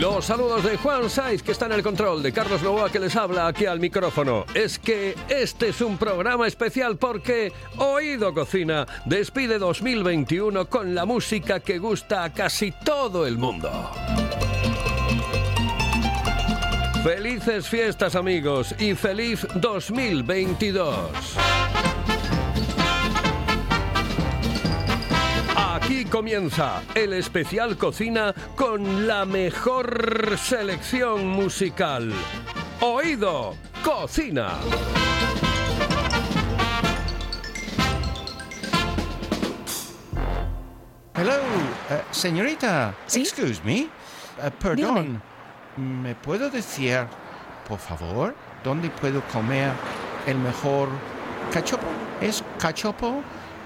Los saludos de Juan Saiz, que está en el control, de Carlos Novoa, que les habla aquí al micrófono. Es que este es un programa especial porque Oído Cocina despide 2021 con la música que gusta a casi todo el mundo. Felices fiestas amigos y feliz 2022. Aquí comienza el especial cocina con la mejor selección musical. Oído, cocina. Hello, eh, señorita. ¿Sí? Excuse me. Eh, perdón. ¿Me puedo decir, por favor, dónde puedo comer el mejor cachopo? ¿Es cachopo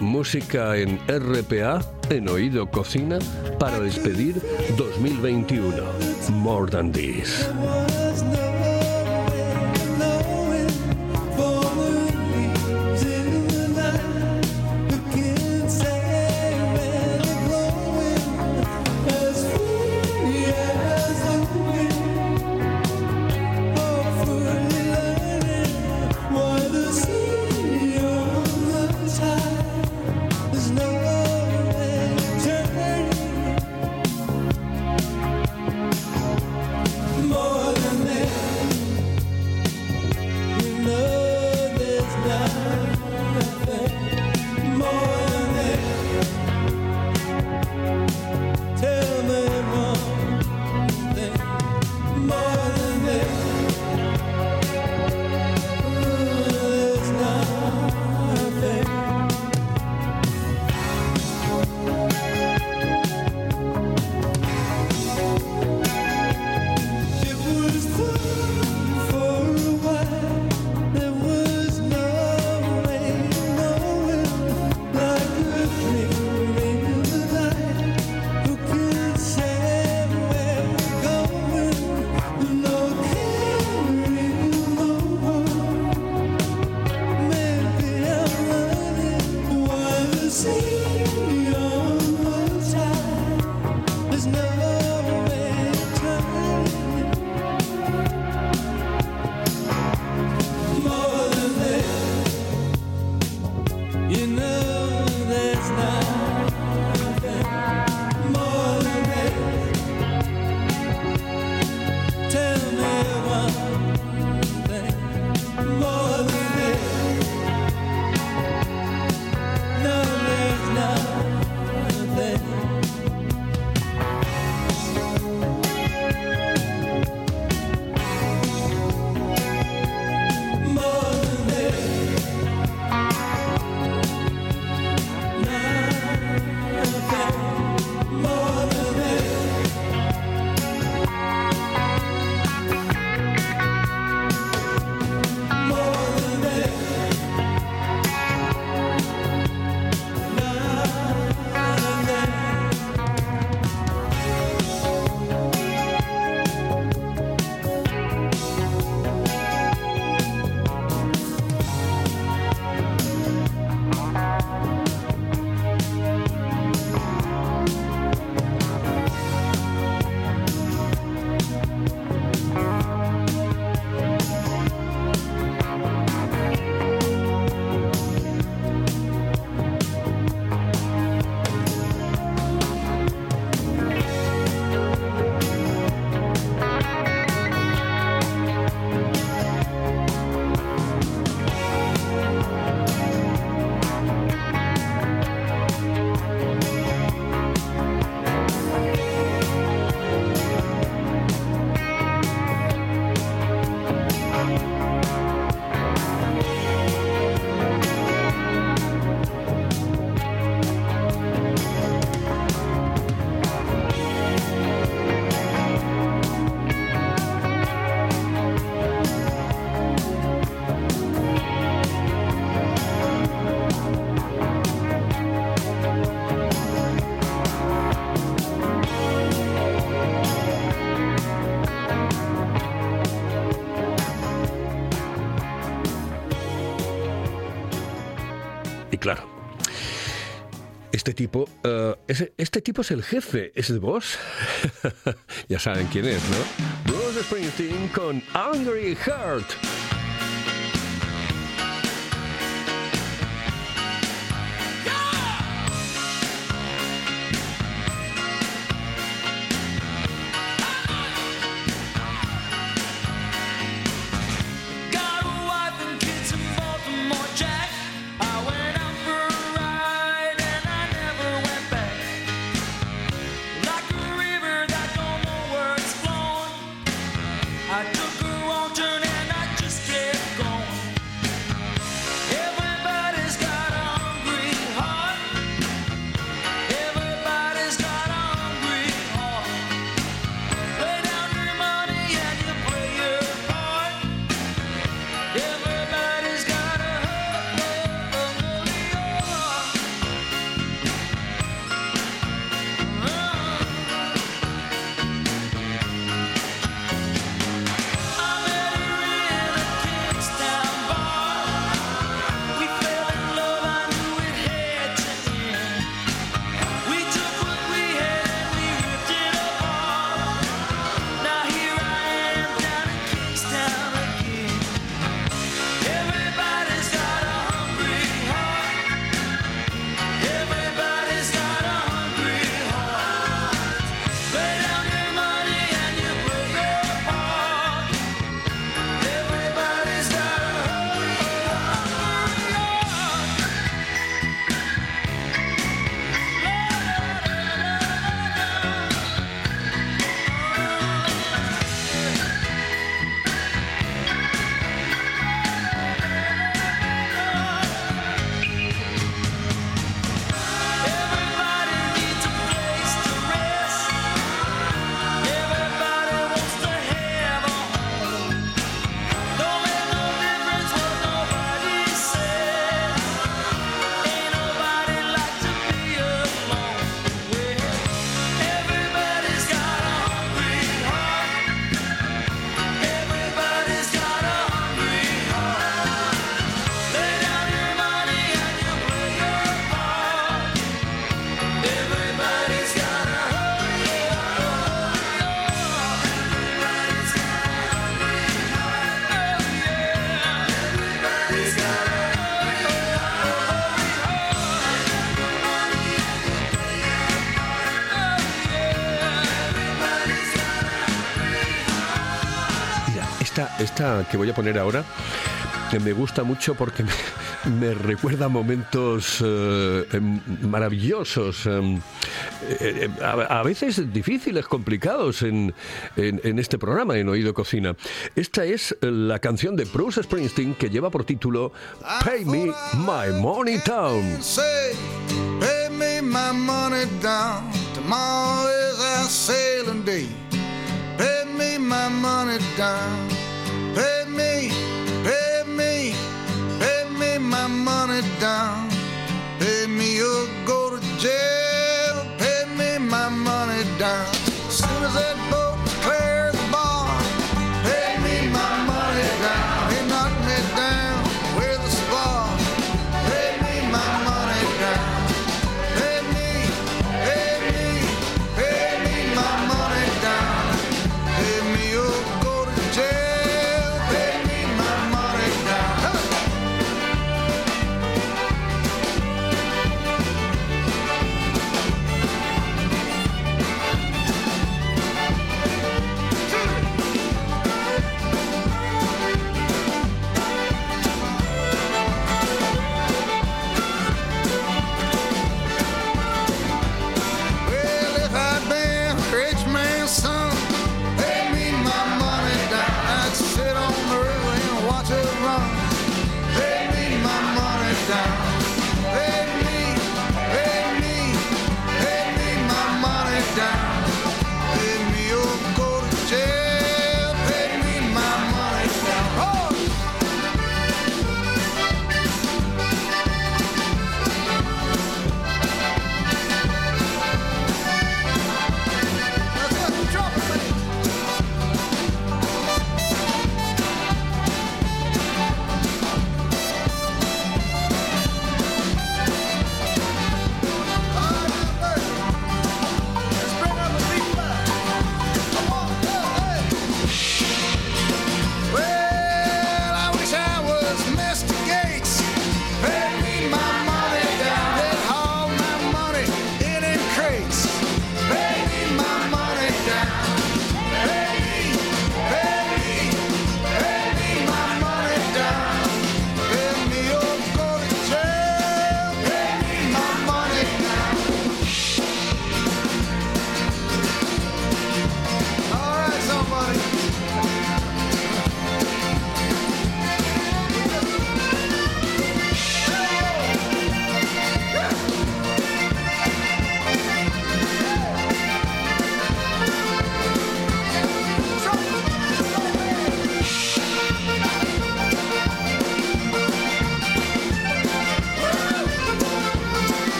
Música en RPA, en Oído Cocina, para despedir 2021. More than this. este tipo, eh, uh, es, este tipo es el jefe, es el boss. ya saben quién es, ¿no? Bruce Springsteen con Angry Heart. que voy a poner ahora me gusta mucho porque me, me recuerda momentos eh, em, maravillosos, em, eh, em, a, veces difíciles, complicados en, en, este programa, en Oído Cocina. Esta es eh, la canción de Bruce Springsteen que lleva por título Pay Me My Money Down. Pay me my money down. Tomorrow is our sailing day. Pay me my money down. Pay me, pay me, pay me my money down. Pay me or go to jail. Pay me my money down. Soon as that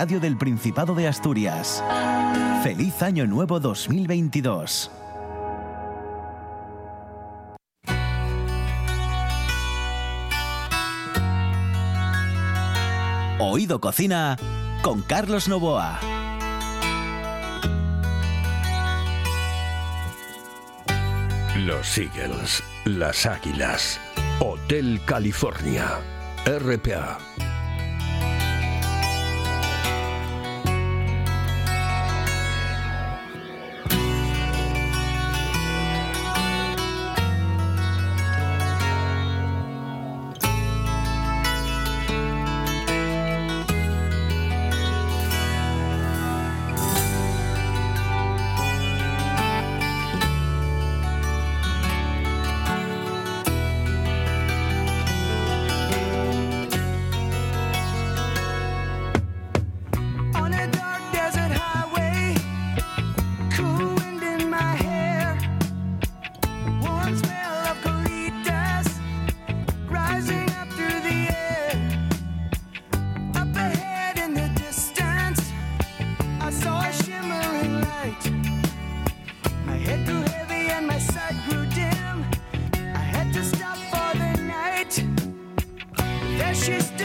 Radio del Principado de Asturias. Feliz Año Nuevo 2022. Oído Cocina con Carlos Novoa. Los Eagles, las Águilas, Hotel California, RPA. just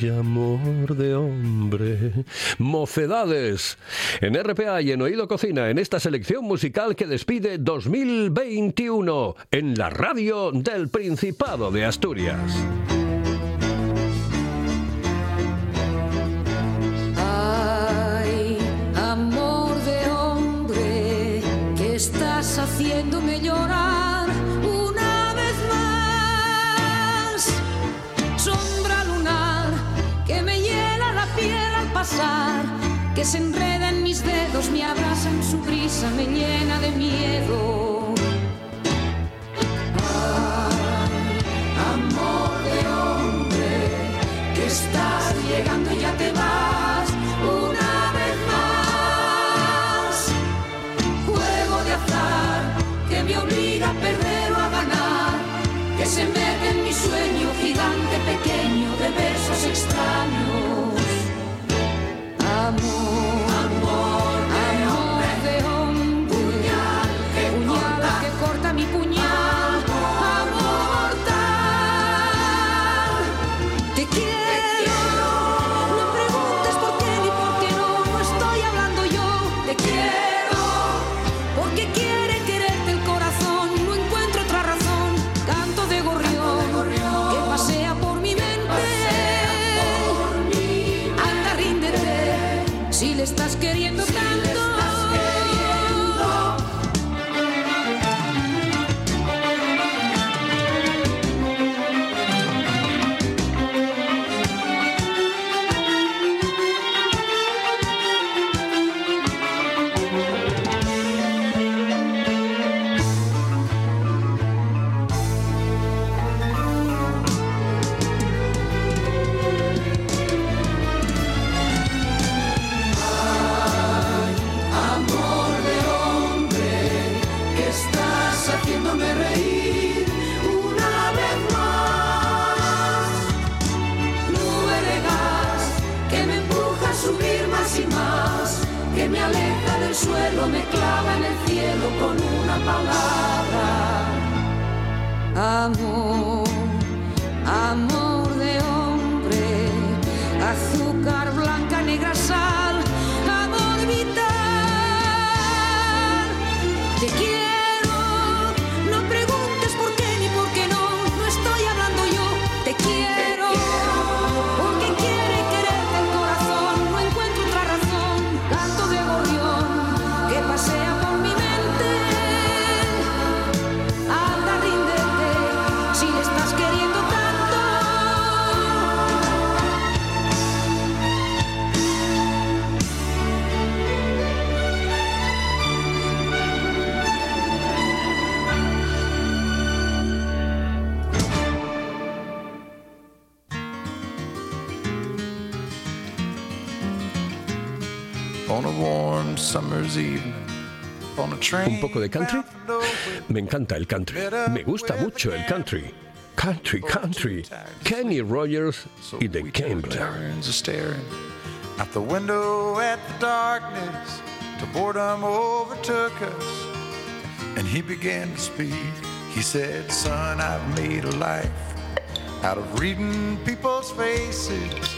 Ay, amor de hombre. Mocedades. En RPA y en Oído Cocina, en esta selección musical que despide 2021 en la radio del Principado de Asturias. Que se enreda en mis dedos, me abraza en su brisa, me llena de miedo. ¿Un poco de country? Me encanta el country. Me gusta mucho el country. Country, country. Kenny Rogers y The Gambler. a staring out the window at the darkness. The boredom overtook us, and he began to speak. He said, Son, I've made a life out of reading people's faces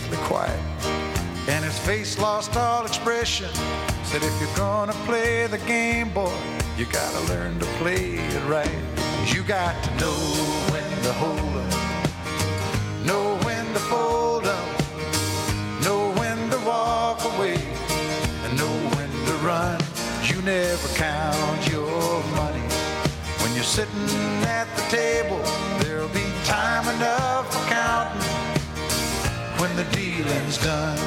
deathly quiet, and his face lost all expression. Said, if you're gonna play the game, boy, you gotta learn to play it right. You got to know when to hold up, know when to fold up, know when to walk away, and know when to run. You never count your money when you're sitting at the table. The dealing's done.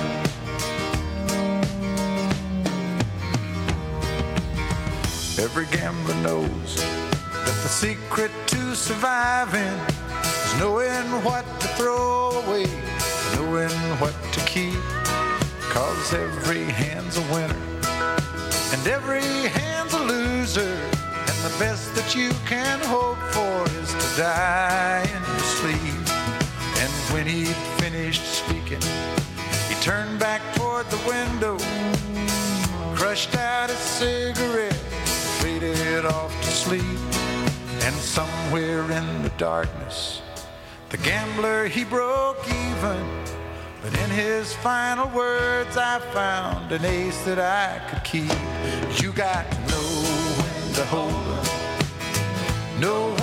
Every gambler knows that the secret to surviving is knowing what to throw away, knowing what to keep. Cause every hand's a winner and every hand's a loser. And the best that you can hope for is to die in your sleep. And when he'd he turned back toward the window, crushed out a cigarette, faded off to sleep. And somewhere in the darkness, the gambler he broke even. But in his final words, I found an ace that I could keep. You got to know when to hold up, know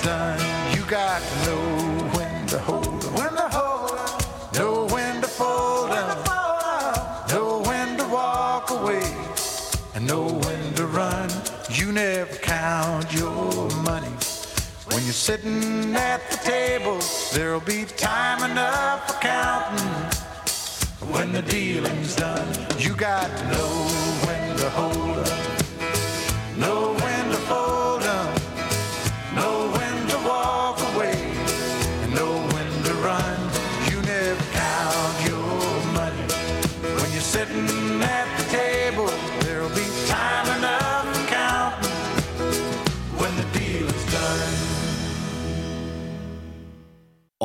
done. You got to know when to hold 'em, when to hold 'em, know when to fold 'em, know when to walk away, and know when to run. You never count your money. When you're sitting at the table, there'll be time enough for counting. When the dealing's done, you got to know when to hold 'em,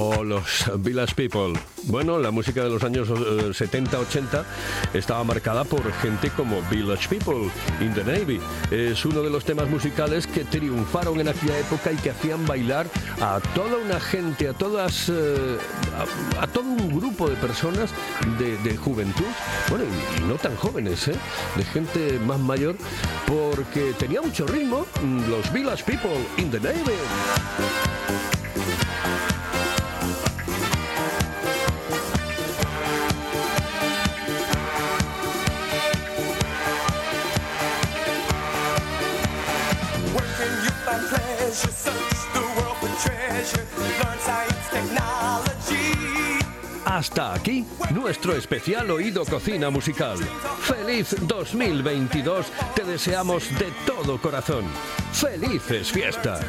O los Village People. Bueno, la música de los años eh, 70-80 estaba marcada por gente como Village People in the Navy. Es uno de los temas musicales que triunfaron en aquella época y que hacían bailar a toda una gente, a todas, eh, a, todo un grupo de personas de, juventud, bueno, y, y no tan jóvenes, ¿eh? de gente más mayor, porque tenía mucho ritmo. mm, Los Village People in the Navy. Pleasure, search the world for treasure, learn science, technology. Hasta aquí nuestro especial Oído Cocina Musical. Feliz 2022, te deseamos de todo corazón. Felices fiestas.